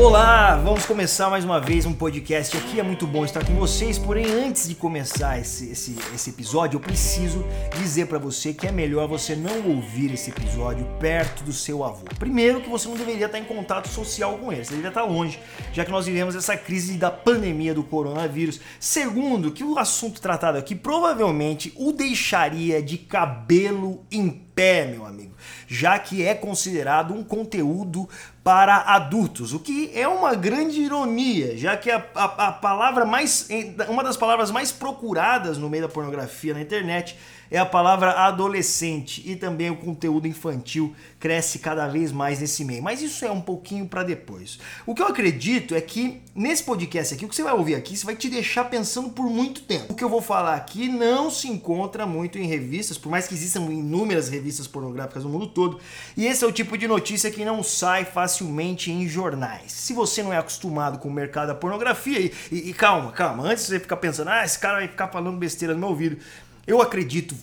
Olá, vamos começar mais uma vez um podcast aqui. É muito bom estar com vocês, porém, antes de começar esse, esse, esse episódio, eu preciso dizer para você que é melhor você não ouvir esse episódio perto do seu avô. Primeiro, que você não deveria estar em contato social com ele, você deveria estar longe, já que nós vivemos essa crise da pandemia do coronavírus. Segundo, que o assunto tratado aqui provavelmente o deixaria de cabelo em pé, meu amigo, já que é considerado um conteúdo para adultos, o que é uma grande ironia, já que a, a, a, palavra mais, uma das palavras mais procuradas no meio da pornografia na internet é a palavra adolescente e também o conteúdo infantil cresce cada vez mais nesse meio. Mas isso é um pouquinho para depois. O que eu acredito é que nesse podcast aqui, o que você vai ouvir aqui, você vai te deixar pensando por muito tempo. O que eu vou falar aqui não se encontra muito em revistas, por mais que existam inúmeras revistas pornográficas no mundo todo, e esse é o tipo de notícia que não sai facilmente em jornais. Se você não é acostumado com o mercado da pornografia, e, e, e calma, calma, antes de você ficar pensando, ah, esse cara vai ficar falando besteira no meu ouvido, eu acredito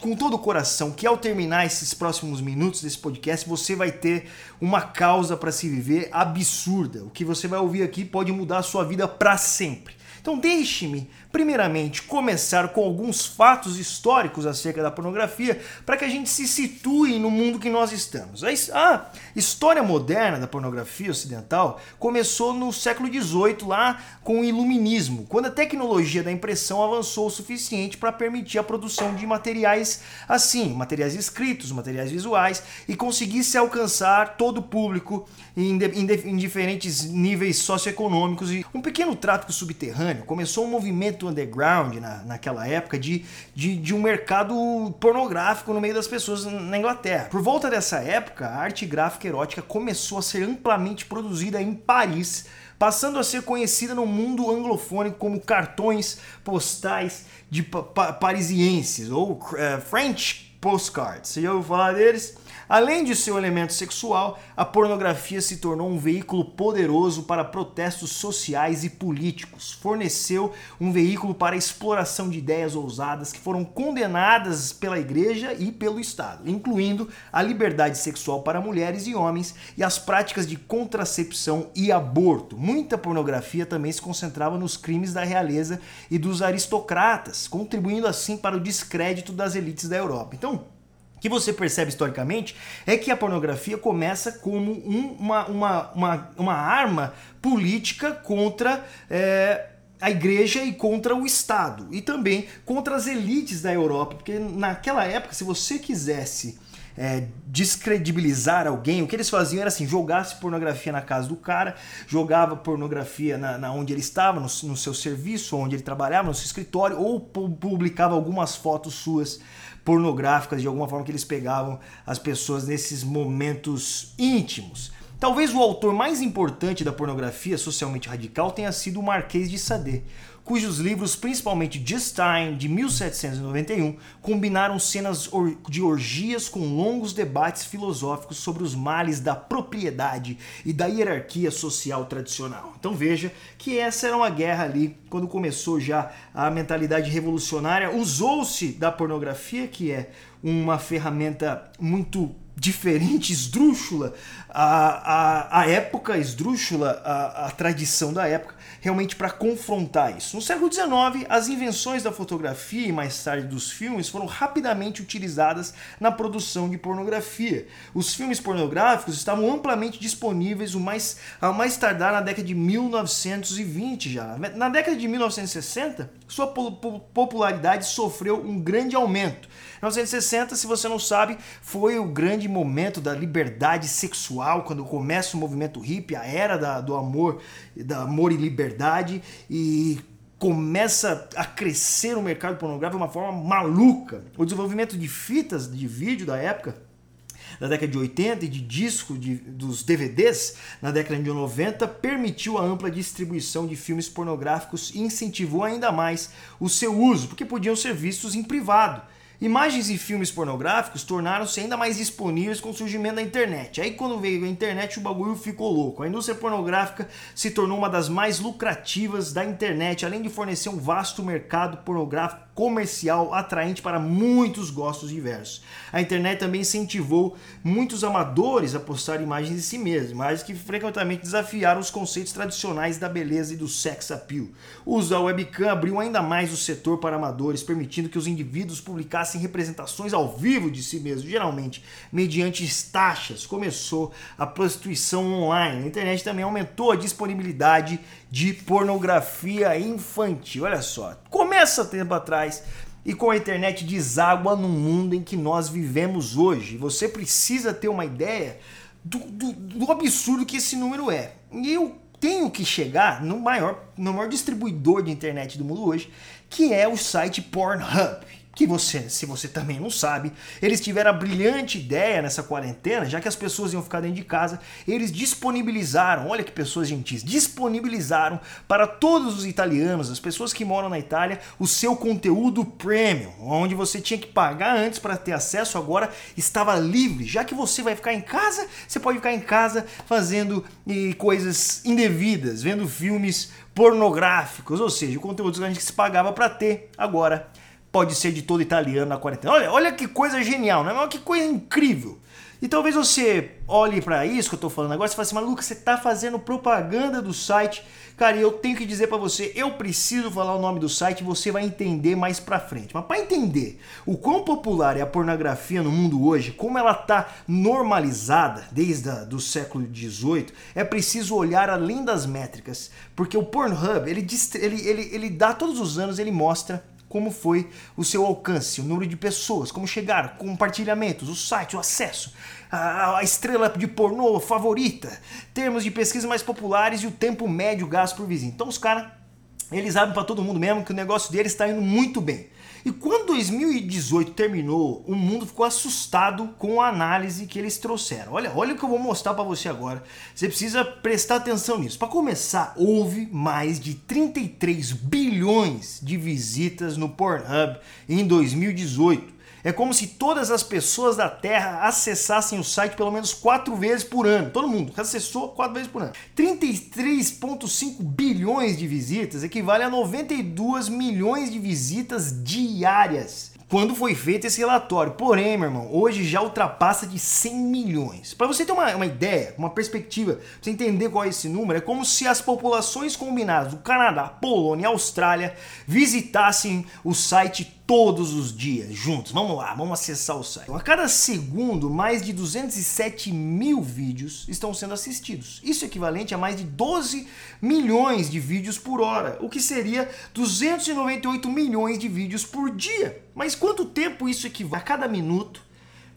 com todo o coração que ao terminar esses próximos minutos desse podcast, você vai ter uma causa para se viver absurda. O que você vai ouvir aqui pode mudar a sua vida para sempre. Então deixe-me, primeiramente, começar com alguns fatos históricos acerca da pornografia para que a gente se situe no mundo que nós estamos. A história moderna da pornografia ocidental começou no século XVIII, lá com o iluminismo, quando a tecnologia da impressão avançou o suficiente para permitir a produção de materiais assim, materiais escritos, materiais visuais, e conseguisse alcançar todo o público em, em, diferentes níveis socioeconômicos. E um pequeno tráfico subterrâneo começou um movimento underground na, naquela época de, de, de um mercado pornográfico no meio das pessoas na Inglaterra. Por volta dessa época, a arte gráfica erótica começou a ser amplamente produzida em Paris, passando a ser conhecida no mundo anglofônico como cartões postais de pa pa parisienses ou uh, French postcards. Você já ouviu falar deles? Além de seu elemento sexual, a pornografia se tornou um veículo poderoso para protestos sociais e políticos. Forneceu um veículo para a exploração de ideias ousadas que foram condenadas pela igreja e pelo Estado, incluindo a liberdade sexual para mulheres e homens e as práticas de contracepção e aborto. Muita pornografia também se concentrava nos crimes da realeza e dos aristocratas, contribuindo assim para o descrédito das elites da Europa. Então, que você percebe historicamente é que a pornografia começa como um, uma, uma, uma, uma arma política contra. É, a igreja e contra o Estado e também contra as elites da Europa, porque naquela época, se você quisesse é, descredibilizar alguém, o que eles faziam era assim: jogasse pornografia na casa do cara, jogava pornografia na, na onde ele estava, no, no, seu serviço, onde ele trabalhava, no seu escritório, ou publicava algumas fotos suas pornográficas de alguma forma que eles pegavam as pessoas nesses momentos íntimos. Talvez o autor mais importante da pornografia socialmente radical tenha sido o Marquês de Sade, cujos livros, principalmente Just Time, de 1791, combinaram cenas de orgias com longos debates filosóficos sobre os males da propriedade e da hierarquia social tradicional. Então veja que essa era uma guerra ali, quando começou já a mentalidade revolucionária, usou-se da pornografia, que é uma ferramenta muito diferente, esdrúxula, a, a, a época, esdrúxula, a, a tradição da época, realmente para confrontar isso. No século XIX, as invenções da fotografia e mais tarde dos filmes foram rapidamente utilizadas na produção de pornografia. Os filmes pornográficos estavam amplamente disponíveis o mais, ao mais tardar na década de 1920 já. Na década de 1960, sua popularidade sofreu um grande aumento. 1960, se você não sabe, foi o grande momento da liberdade sexual, quando começa o movimento hippie, a era da, do amor, da amor e liberdade, e começa a crescer o mercado pornográfico de uma forma maluca. O desenvolvimento de fitas de vídeo da época da década de 80 e de disco de, dos DVDs na década de 90 permitiu a ampla distribuição de filmes pornográficos e incentivou ainda mais o seu uso, porque podiam ser vistos em privado Imagens e filmes pornográficos tornaram-se ainda mais disponíveis com o surgimento da internet. Aí quando veio a internet o bagulho ficou louco. A indústria pornográfica se tornou uma das mais lucrativas da internet, além de fornecer um vasto mercado pornográfico comercial atraente para muitos gostos diversos. A internet também incentivou muitos amadores a postar imagens de si mesmos, imagens que frequentemente desafiaram os conceitos tradicionais da beleza e do sex appeal. O uso da webcam abriu ainda mais o setor para amadores, permitindo que os indivíduos publicassem representações ao vivo de si mesmos, geralmente mediante taxas. Começou a prostituição online. A internet também aumentou a disponibilidade de pornografia infantil. Olha só, começa tempo atrás e com a internet deságua no mundo em que nós vivemos hoje. Você precisa ter uma ideia do, do, do absurdo que esse número é. E eu tenho que chegar no maior, no maior distribuidor de internet do mundo hoje, que é o site Pornhub que você, se você também não sabe, eles tiveram a brilhante ideia nessa quarentena, já que as pessoas iam ficar dentro de casa, eles disponibilizaram, olha que pessoas gentis, disponibilizaram para todos os italianos, as pessoas que moram na Itália, o seu conteúdo premium, onde você tinha que pagar antes para ter acesso, agora estava livre. Já que você vai ficar em casa, você pode ficar em casa fazendo e, coisas indevidas, vendo filmes pornográficos, ou seja, o conteúdo que a gente se pagava para ter, agora pode ser de todo italiano na quarentena. Olha, olha que coisa genial, não é? Que coisa incrível. E talvez você olhe para isso que eu tô falando agora e fale assim, Maluca, você tá fazendo propaganda do site. Cara, eu tenho que dizer para você, eu preciso falar o nome do site você vai entender mais pra frente. Mas para entender o quão popular é a pornografia no mundo hoje, como ela tá normalizada desde o do século XVIII, é preciso olhar além das métricas. Porque o Pornhub, ele, ele, ele, ele dá todos os anos, ele mostra como foi o seu alcance, o número de pessoas, como chegaram, compartilhamentos, o site, o acesso, a, a estrela de pornô favorita, termos de pesquisa mais populares e o tempo médio gasto por vizinho. Então os caras, eles abrem para todo mundo mesmo que o negócio deles está indo muito bem. E quando 2018 terminou, o mundo ficou assustado com a análise que eles trouxeram. Olha, olha o que eu vou mostrar para você agora. Você precisa prestar atenção nisso. Para começar, houve mais de 33 bilhões de visitas no Pornhub em 2018. É como se todas as pessoas da Terra acessassem o site pelo menos quatro vezes por ano. Todo mundo acessou quatro vezes por ano. 33,5 bilhões de visitas equivale a 92 milhões de visitas diárias quando foi feito esse relatório. Porém, meu irmão, hoje já ultrapassa de 100 milhões. Para você ter uma, uma ideia, uma perspectiva, pra você entender qual é esse número, é como se as populações combinadas do Canadá, Polônia e Austrália visitassem o site todos os dias juntos. Vamos lá, vamos acessar o site. A cada segundo, mais de 207 mil vídeos estão sendo assistidos. Isso é equivalente a mais de 12 milhões de vídeos por hora, o que seria 298 milhões de vídeos por dia. Mas quanto tempo isso equivale? A cada minuto,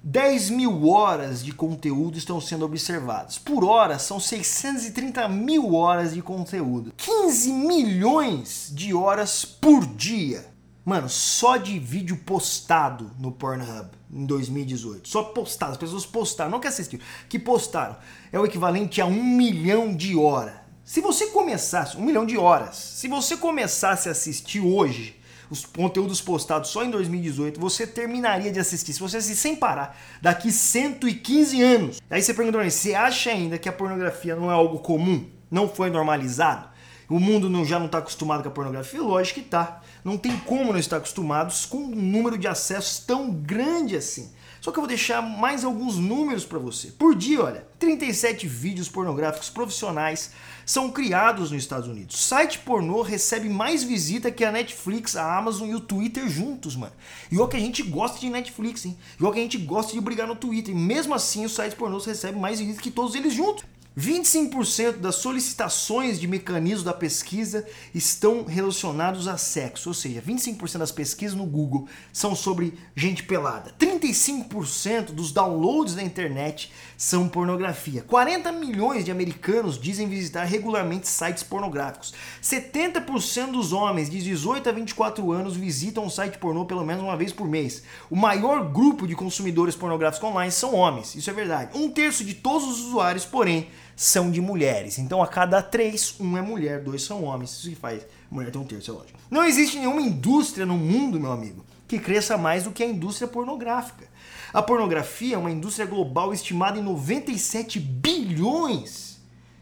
10 mil horas de conteúdo estão sendo observados. Por hora, são 630 mil horas de conteúdo. 15 milhões de horas por dia. Mano, só de vídeo postado no Pornhub em 2018. Só postado, as pessoas postaram, não que assistiram, que postaram. É o equivalente a um milhão de horas. Se você começasse, um milhão de horas, se você começasse a assistir hoje os conteúdos postados só em 2018, você terminaria de assistir, se você assistir sem parar, daqui 115 anos. Aí você pergunta pra mim, você acha ainda que a pornografia não é algo comum? Não foi normalizado? O mundo não, já não está acostumado com a pornografia? Lógico que está. Não tem como não estar acostumados com um número de acessos tão grande assim. Só que eu vou deixar mais alguns números para você. Por dia, olha, 37 vídeos pornográficos profissionais são criados nos Estados Unidos. Site pornô recebe mais visita que a Netflix, a Amazon e o Twitter juntos, mano. E olha que a gente gosta de Netflix, hein? E olha que a gente gosta de brigar no Twitter. E mesmo assim, os sites pornôs recebem mais visitas que todos eles juntos. 25% das solicitações de mecanismo da pesquisa estão relacionados a sexo, ou seja, 25% das pesquisas no Google são sobre gente pelada. 35% dos downloads da internet são pornografia. 40 milhões de americanos dizem visitar regularmente sites pornográficos. 70% dos homens de 18 a 24 anos visitam um site pornô pelo menos uma vez por mês. O maior grupo de consumidores pornográficos online são homens, isso é verdade. Um terço de todos os usuários, porém, são de mulheres. Então a cada três, um é mulher, dois são homens. Isso que faz mulher ter um terço, é lógico. Não existe nenhuma indústria no mundo, meu amigo, que cresça mais do que a indústria pornográfica. A pornografia é uma indústria global estimada em 97 bilhões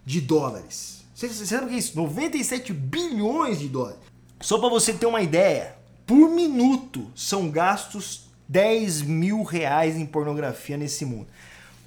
de dólares. Você, sabe o que é isso? 97 bilhões de dólares. Só para você ter uma ideia, por minuto são gastos 10 mil reais em pornografia nesse mundo.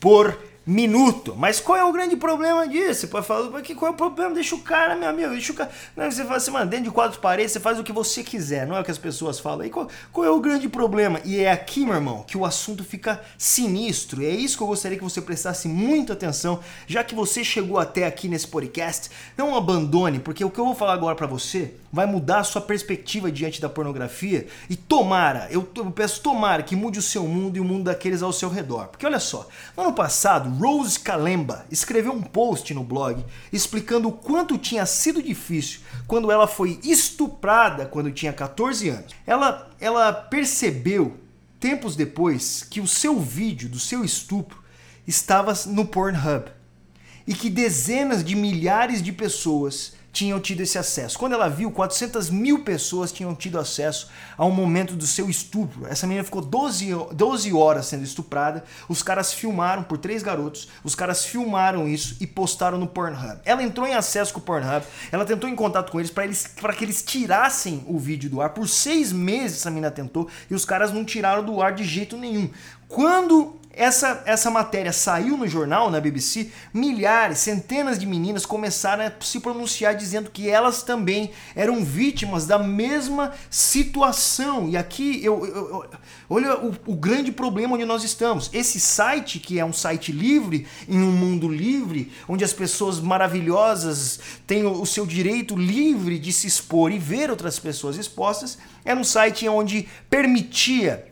Por minuto. Mas qual é o grande problema disso? Você pode falar, porque qual é o problema? Deixa o cara, meu amigo, deixa o cara. Não, você fala assim, mano, dentro de quatro paredes você faz o que você quiser, não é o que as pessoas falam. E qual, qual é o grande problema? E é aqui, meu irmão, que o assunto fica sinistro. E é isso que eu gostaria que você prestasse muita atenção, já que você chegou até aqui nesse podcast. Não abandone, porque o que eu vou falar agora para você vai mudar a sua perspectiva diante da pornografia. E tomara, eu, eu peço tomara que mude o seu mundo e o mundo daqueles ao seu redor. Porque olha só, no ano passado, Rose Kalemba escreveu um post no blog explicando o quanto tinha sido difícil quando ela foi estuprada quando tinha 14 anos. Ela, ela percebeu, tempos depois, que o seu vídeo do seu estupro estava no Pornhub e que dezenas de milhares de pessoas tinham tido esse acesso. Quando ela viu, 400 mil pessoas tinham tido acesso ao momento do seu estupro. Essa menina ficou 12, 12 horas sendo estuprada. Os caras filmaram por três garotos. Os caras filmaram isso e postaram no Pornhub. Ela entrou em acesso com o Pornhub. Ela tentou em contato com eles para eles, que eles tirassem o vídeo do ar. Por seis meses essa menina tentou e os caras não tiraram do ar de jeito nenhum. Quando essa, essa matéria saiu no jornal, na BBC, milhares, centenas de meninas começaram a se pronunciar dizendo que elas também eram vítimas da mesma situação. E aqui, eu, eu, eu olha o, o grande problema onde nós estamos. Esse site, que é um site livre, em um mundo livre, onde as pessoas maravilhosas têm o, o seu direito livre de se expor e ver outras pessoas expostas, era um site onde permitia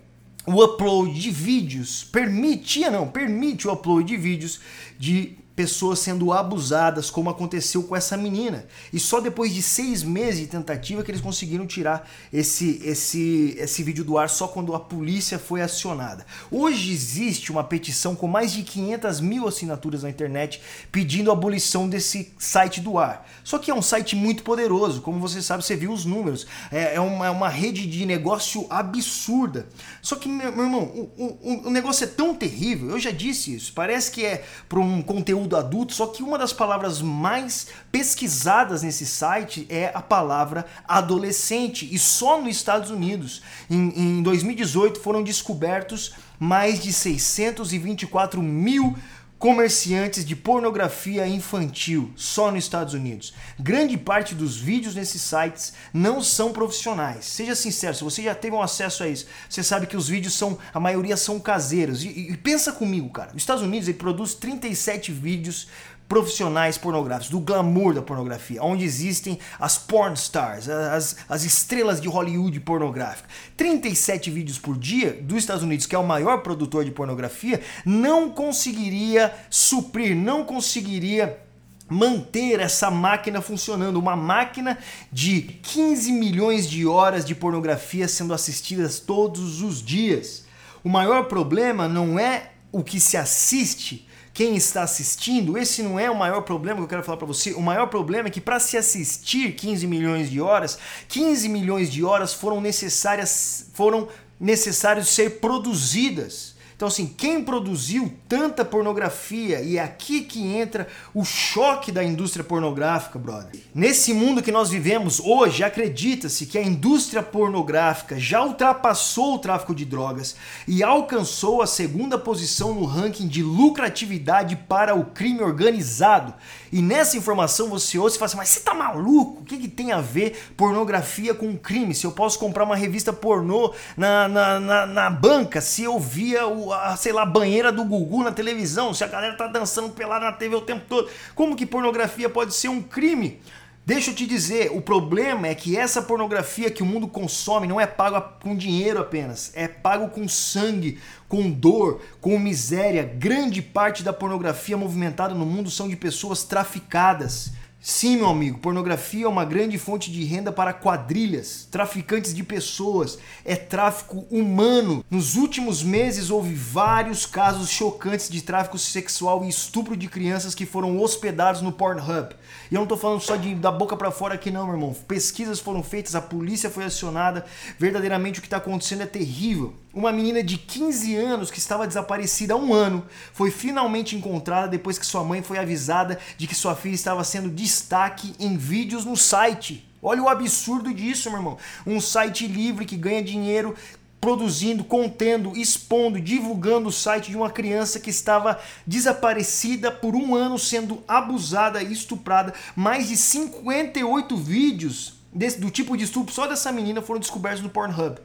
o upload de vídeos, permitia não, permite o upload de vídeos de pessoas sendo abusadas, como aconteceu com essa menina. E só depois de seis meses de tentativa que eles conseguiram tirar esse, esse, esse vídeo do ar, só quando a polícia foi acionada. Hoje existe uma petição com mais de 500 mil assinaturas na internet pedindo a abolição desse site do ar. Só que é um site muito poderoso, como você sabe, você viu os números. É, é uma, é uma rede de negócio absurda. Só que, meu, meu irmão, o, o, o negócio é tão terrível, eu já disse isso, parece que é para um conteúdo conteúdo adulto, só que uma das palavras mais pesquisadas nesse site é a palavra adolescente. E só nos Estados Unidos, em, em 2018, foram descobertos mais de 624 mil comerciantes de pornografia infantil só nos Estados Unidos. Grande parte dos vídeos nesses sites não são profissionais. Seja sincero, se você já teve um acesso a isso, você sabe que os vídeos são, a maioria são caseiros. E, e pensa comigo, cara. Os Estados Unidos ele produz 37 vídeos profissionais pornográficos, do glamour da pornografia, onde existem as porn stars, as, as estrelas de Hollywood pornográfica. 37 vídeos por dia dos Estados Unidos, que é o maior produtor de pornografia, não conseguiria suprir, não conseguiria manter essa máquina funcionando, uma máquina de 15 milhões de horas de pornografia sendo assistidas todos os dias. O maior problema não é o que se assiste, quem está assistindo, esse não é o maior problema que eu quero falar para você. O maior problema é que para se assistir 15 milhões de horas, 15 milhões de horas foram necessárias, foram necessários ser produzidas. Então, assim, quem produziu tanta pornografia, e é aqui que entra o choque da indústria pornográfica, brother. Nesse mundo que nós vivemos hoje, acredita-se que a indústria pornográfica já ultrapassou o tráfico de drogas e alcançou a segunda posição no ranking de lucratividade para o crime organizado. E nessa informação você ouve e fala assim, mas você tá maluco? O que, que tem a ver pornografia com crime? Se eu posso comprar uma revista pornô na, na, na, na banca, se eu via a, sei lá, banheira do Gugu na televisão, se a galera tá dançando pelada na TV o tempo todo, como que pornografia pode ser um crime? Deixa eu te dizer, o problema é que essa pornografia que o mundo consome não é paga com dinheiro apenas, é pago com sangue, com dor, com miséria. Grande parte da pornografia movimentada no mundo são de pessoas traficadas Sim, meu amigo, pornografia é uma grande fonte de renda para quadrilhas, traficantes de pessoas, é tráfico humano. Nos últimos meses houve vários casos chocantes de tráfico sexual e estupro de crianças que foram hospedados no Pornhub. E eu não tô falando só de da boca para fora aqui não, meu irmão. Pesquisas foram feitas, a polícia foi acionada. Verdadeiramente o que está acontecendo é terrível. Uma menina de 15 anos que estava desaparecida há um ano foi finalmente encontrada depois que sua mãe foi avisada de que sua filha estava sendo destaque em vídeos no site. Olha o absurdo disso, meu irmão. Um site livre que ganha dinheiro produzindo, contendo, expondo, divulgando o site de uma criança que estava desaparecida por um ano sendo abusada e estuprada. Mais de 58 vídeos desse, do tipo de estupro só dessa menina foram descobertos no Pornhub.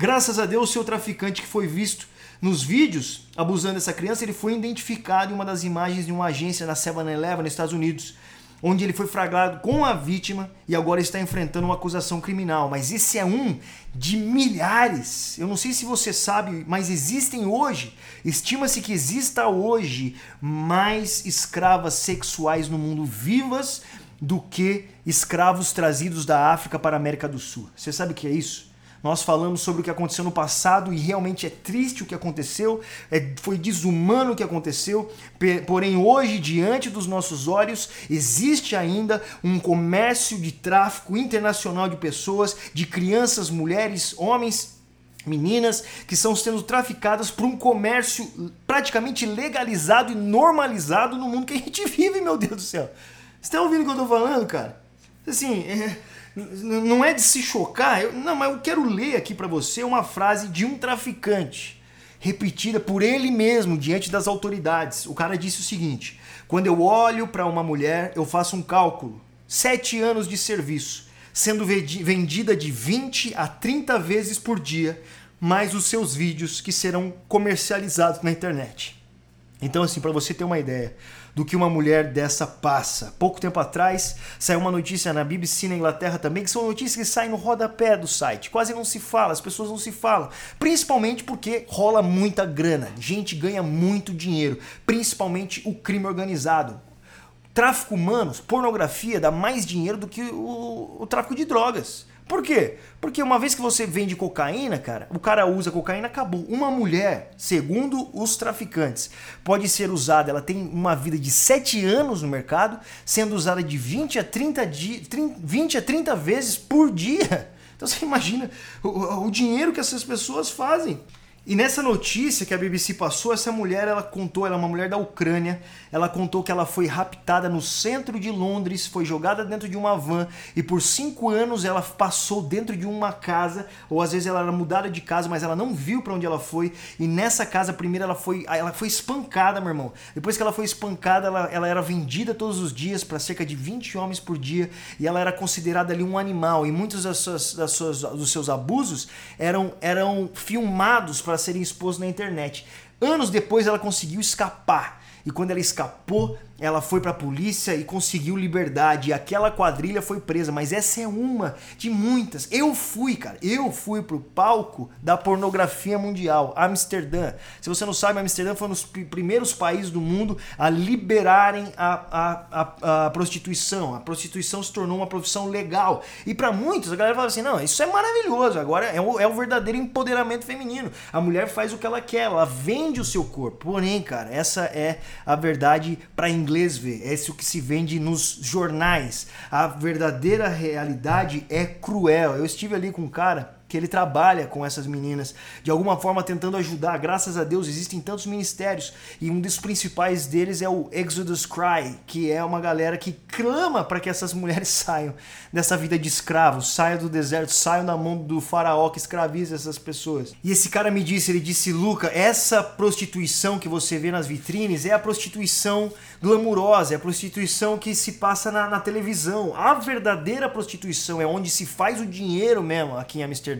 Graças a Deus, seu traficante que foi visto nos vídeos abusando dessa criança, ele foi identificado em uma das imagens de uma agência na 7-Eleven nos Estados Unidos onde ele foi flagrado com a vítima e agora está enfrentando uma acusação criminal. Mas esse é um de milhares. Eu não sei se você sabe, mas existem hoje, estima-se que exista hoje mais escravas sexuais no mundo vivas do que escravos trazidos da África para a América do Sul. Você sabe o que é isso? Nós falamos sobre o que aconteceu no passado e realmente é triste o que aconteceu, é, foi desumano o que aconteceu, porém hoje, diante dos nossos olhos, existe ainda um comércio de tráfico internacional de pessoas, de crianças, mulheres, homens meninas que estão sendo traficadas por um comércio praticamente legalizado e normalizado no mundo que a gente vive, meu Deus do céu. Você está ouvindo o que eu estou falando, cara? Assim, é, não é de se chocar, eu, não, mas eu quero ler aqui para você uma frase de um traficante, repetida por ele mesmo diante das autoridades. O cara disse o seguinte: quando eu olho para uma mulher, eu faço um cálculo. Sete anos de serviço, sendo vendida de 20 a 30 vezes por dia, mais os seus vídeos que serão comercializados na internet. Então, assim, para você ter uma ideia, do que uma mulher dessa passa. Pouco tempo atrás saiu uma notícia na BBC na Inglaterra também, que são notícias que saem no rodapé do site. Quase não se fala, as pessoas não se falam. Principalmente porque rola muita grana, gente ganha muito dinheiro, principalmente o crime organizado. Tráfico humano, pornografia dá mais dinheiro do que o, o tráfico de drogas. Por quê? Porque uma vez que você vende cocaína, cara, o cara usa cocaína, acabou. Uma mulher, segundo os traficantes, pode ser usada, ela tem uma vida de 7 anos no mercado, sendo usada de 20 a 30, di, 30, 20 a 30 vezes por dia. Então você imagina o, o dinheiro que essas pessoas fazem. E nessa notícia que a BBC passou, essa mulher, ela contou, ela é uma mulher da Ucrânia, ela contou que ela foi raptada no centro de Londres, foi jogada dentro de uma van e por cinco anos ela passou dentro de uma casa, ou às vezes ela era mudada de casa, mas ela não viu para onde ela foi. E nessa casa, primeiro ela foi, ela foi espancada, meu irmão. Depois que ela foi espancada, ela, ela era vendida todos os dias para cerca de 20 homens por dia e ela era considerada ali um animal. E muitos das suas, das suas, dos seus abusos eram, eram filmados para serem expostos na internet. Anos depois ela conseguiu escapar. E quando ela escapou, ela foi para a polícia e conseguiu liberdade. E aquela quadrilha foi presa, mas essa é uma de muitas. Eu fui, cara, eu fui pro palco da pornografia mundial, Amsterdã. Se você não sabe, Amsterdã foi um dos primeiros países do mundo a liberarem a, a, a, a prostituição. A prostituição se tornou uma profissão legal. E para muitos, a galera fala assim: não, isso é maravilhoso, agora é o, é o verdadeiro empoderamento feminino. A mulher faz o que ela quer, ela vende o seu corpo. Porém, cara, essa é a verdade para inglês inglês vê, é isso que se vende nos jornais. A verdadeira realidade é cruel. Eu estive ali com um cara que ele trabalha com essas meninas, de alguma forma tentando ajudar. Graças a Deus existem tantos ministérios e um dos principais deles é o Exodus Cry, que é uma galera que clama para que essas mulheres saiam dessa vida de escravos, saiam do deserto, saiam da mão do faraó que escraviza essas pessoas. E esse cara me disse, ele disse, Luca, essa prostituição que você vê nas vitrines é a prostituição glamurosa, é a prostituição que se passa na, na televisão. A verdadeira prostituição é onde se faz o dinheiro mesmo aqui em Amsterdã.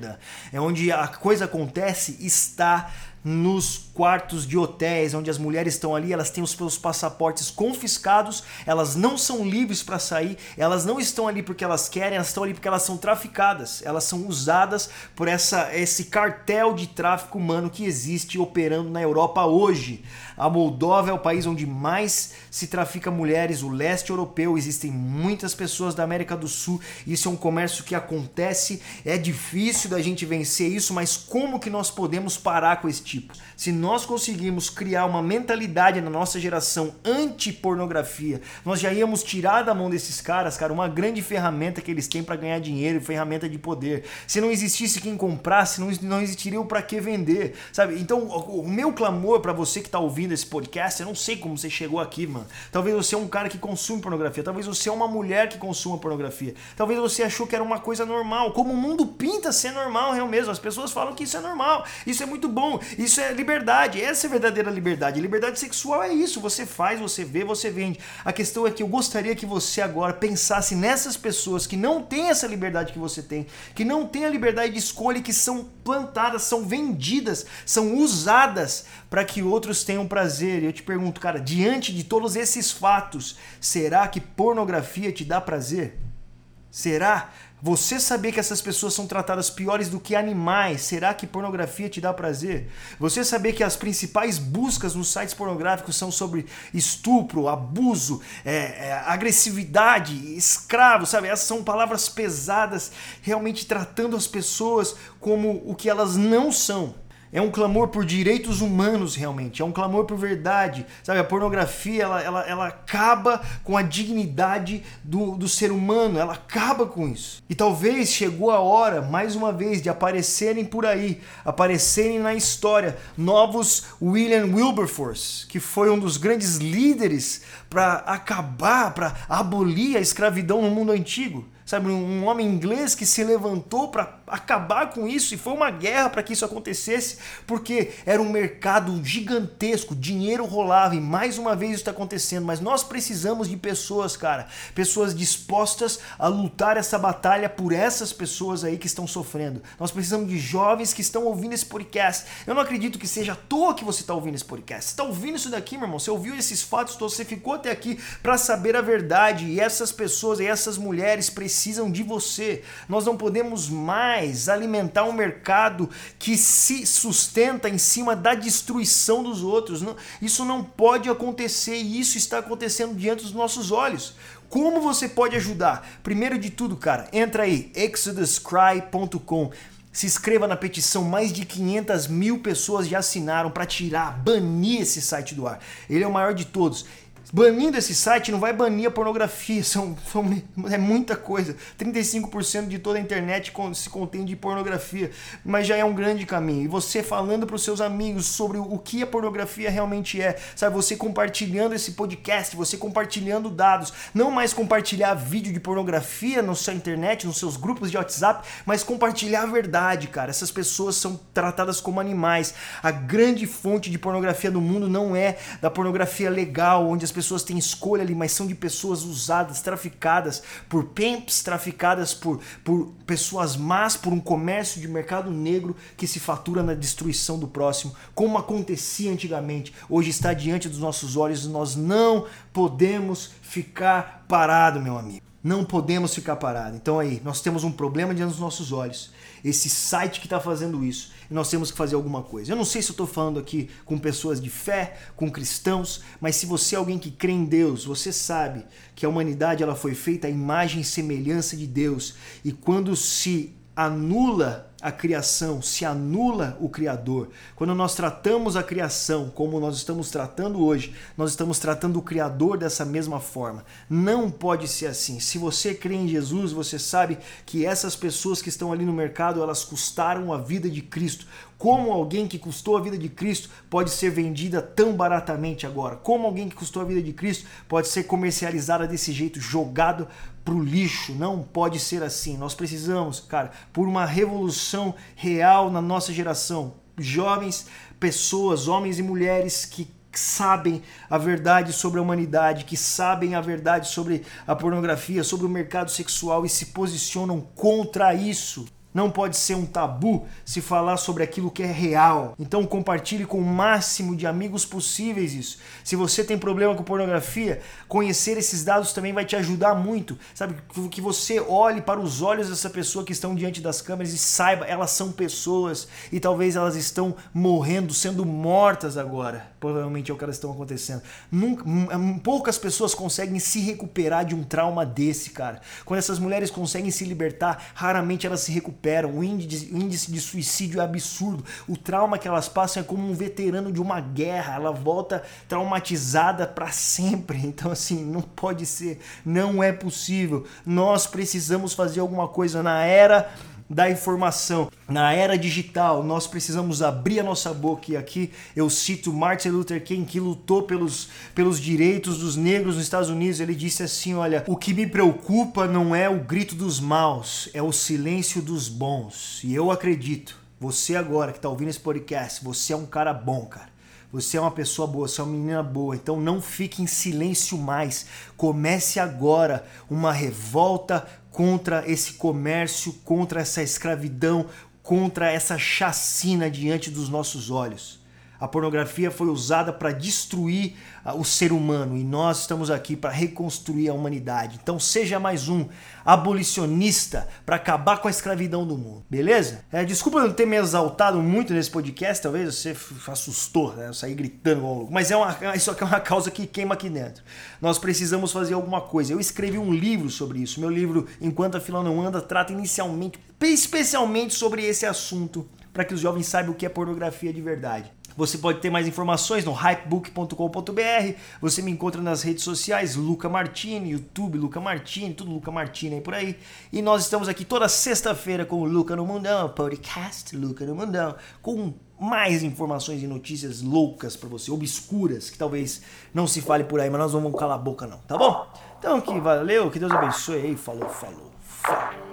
É onde a coisa acontece, está nos quartos de hotéis, onde as mulheres estão ali, elas têm os seus passaportes confiscados, elas não são livres para sair, elas não estão ali porque elas querem, elas estão ali porque elas são traficadas, elas são usadas por essa, esse cartel de tráfico humano que existe operando na Europa hoje. A Moldova é o país onde mais se trafica mulheres, o leste europeu, existem muitas pessoas da América do Sul, isso é um comércio que acontece, é difícil da gente vencer isso, mas como que nós podemos parar com esse tipo? Se nós conseguirmos criar uma mentalidade na nossa geração anti-pornografia, nós já íamos tirar da mão desses caras, cara, uma grande ferramenta que eles têm para ganhar dinheiro, ferramenta de poder. Se não existisse quem comprasse, não, não existiria o para que vender, sabe? Então, o, meu clamor para você que tá ouvindo esse podcast, eu não sei como você chegou aqui, mano. Talvez você é um cara que consome pornografia, talvez você é uma mulher que consuma pornografia. Talvez você achou que era uma coisa normal, como o mundo pinta ser normal, é mesmo. As pessoas falam que isso é normal, isso é muito bom, isso é liberdade. Essa é a verdadeira liberdade. Liberdade sexual é isso, você faz, você vê, você vende. A questão é que eu gostaria que você agora pensasse nessas pessoas que não têm essa liberdade que você tem, que não têm a liberdade de escolha que são plantadas, são vendidas, são usadas para que outros tenham prazer. E eu te pergunto, cara, diante de todos esses fatos, será que pornografia te dá prazer? Será? Você saber que essas pessoas são tratadas piores do que animais, será que pornografia te dá prazer? Você saber que as principais buscas nos sites pornográficos são sobre estupro, abuso, é, é, agressividade, escravo, sabe? Essas são palavras pesadas, realmente tratando as pessoas como o que elas não são. É um clamor por direitos humanos, realmente. É um clamor por verdade. Sabe, a pornografia, ela, ela, ela acaba com a dignidade do, do ser humano. Ela acaba com isso. E talvez chegou a hora, mais uma vez, de aparecerem por aí, aparecerem na história, novos William Wilberforce, que foi um dos grandes líderes para acabar, para abolir a escravidão no mundo antigo. Sabe, um homem inglês que se levantou para acabar com isso e foi uma guerra para que isso acontecesse, porque era um mercado gigantesco, dinheiro rolava e mais uma vez isso está acontecendo. Mas nós precisamos de pessoas, cara, pessoas dispostas a lutar essa batalha por essas pessoas aí que estão sofrendo. Nós precisamos de jovens que estão ouvindo esse podcast. Eu não acredito que seja à toa que você está ouvindo esse podcast. Você está ouvindo isso daqui, meu irmão? Você ouviu esses fatos todos, você ficou até aqui para saber a verdade e essas pessoas e essas mulheres precisam de você. Nós não podemos mais mais alimentar um mercado que se sustenta em cima da destruição dos outros. Isso não pode acontecer e isso está acontecendo diante dos nossos olhos. Como você pode ajudar? Primeiro de tudo, cara, entra aí, exoduscry.com. Se inscreva na petição, mais de 500 mil pessoas já assinaram para tirar, banir esse site do ar. Ele é o maior de todos. Banindo esse site não vai banir a pornografia, são, são é muita coisa. 35% de toda a internet se contém de pornografia, mas já é um grande caminho. E você falando para os seus amigos sobre o que a pornografia realmente é, sabe? Você compartilhando esse podcast, você compartilhando dados, não mais compartilhar vídeo de pornografia na sua internet, nos seus grupos de WhatsApp, mas compartilhar a verdade, cara. Essas pessoas são tratadas como animais. A grande fonte de pornografia no mundo não é da pornografia legal, onde as pessoas têm escolha ali, mas são de pessoas usadas, traficadas por pimps, traficadas por, por pessoas más, por um comércio de mercado negro que se fatura na destruição do próximo, como acontecia antigamente. Hoje está diante dos nossos olhos, nós não podemos ficar parado, meu amigo. Não podemos ficar parado. Então aí, nós temos um problema diante dos nossos olhos. Esse site que está fazendo isso. E nós temos que fazer alguma coisa. Eu não sei se eu estou falando aqui com pessoas de fé, com cristãos, mas se você é alguém que crê em Deus, você sabe que a humanidade ela foi feita à imagem e semelhança de Deus. E quando se anula a criação, se anula o Criador. Quando nós tratamos a criação como nós estamos tratando hoje, nós estamos tratando o Criador dessa mesma forma. Não pode ser assim. Se você crê em Jesus, você sabe que essas pessoas que estão ali no mercado, elas custaram a vida de Cristo. Como alguém que custou a vida de Cristo pode ser vendida tão baratamente agora? Como alguém que custou a vida de Cristo pode ser comercializada desse jeito, jogado pro lixo? Não pode ser assim. Nós precisamos, cara, por uma revolução real na nossa geração. Jovens, pessoas, homens e mulheres que sabem a verdade sobre a humanidade, que sabem a verdade sobre a pornografia, sobre o mercado sexual e se posicionam contra isso. Não pode ser um tabu se falar sobre aquilo que é real. Então compartilhe com o máximo de amigos possíveis isso. Se você tem problema com pornografia, conhecer esses dados também vai te ajudar muito. Sabe que você olhe para os olhos dessa pessoa que estão diante das câmeras e saiba, elas são pessoas e talvez elas estão morrendo, sendo mortas agora. Provavelmente é o que elas estão acontecendo. Nunca, poucas pessoas conseguem se recuperar de um trauma desse, cara. Quando essas mulheres conseguem se libertar, raramente elas se recuperam recuperam. O índice, o índice de suicídio é absurdo. O trauma que elas passam é como um veterano de uma guerra. Ela volta traumatizada para sempre. Então, assim, não pode ser. Não é possível. Nós precisamos fazer alguma coisa na era da informação. Na era digital, nós precisamos abrir a nossa boca e aqui eu cito Martin Luther King que lutou pelos, pelos direitos dos negros nos Estados Unidos. Ele disse assim: "Olha, o que me preocupa não é o grito dos maus, é o silêncio dos bons". E eu acredito, você agora que está ouvindo esse podcast, você é um cara bom, cara. Você é uma pessoa boa, você é uma menina boa, então não fique em silêncio mais. Comece agora uma revolta contra esse comércio, contra essa escravidão, contra essa chacina diante dos nossos olhos. A pornografia foi usada para destruir ah, o ser humano e nós estamos aqui para reconstruir a humanidade. Então seja mais um abolicionista para acabar com a escravidão do mundo, beleza? É, desculpa não ter me exaltado muito nesse podcast, talvez você assustou, né? Eu saí gritando, mas é uma, isso aqui é uma causa que queima aqui dentro. Nós precisamos fazer alguma coisa. Eu escrevi um livro sobre isso. Meu livro, Enquanto a Fila Não Anda, trata inicialmente, especialmente sobre esse assunto, para que os jovens saibam o que é pornografia de verdade. Você pode ter mais informações no hypebook.com.br. Você me encontra nas redes sociais, Luca Martini, YouTube, Luca Martini, tudo Luca Martini aí por aí. E nós estamos aqui toda sexta-feira com o Luca no Mundão, podcast Luca no Mundão, com mais informações e notícias loucas para você, obscuras, que talvez não se fale por aí, mas nós não vamos calar a boca não, tá bom? Então que valeu, que Deus abençoe aí, falou, falou, falou.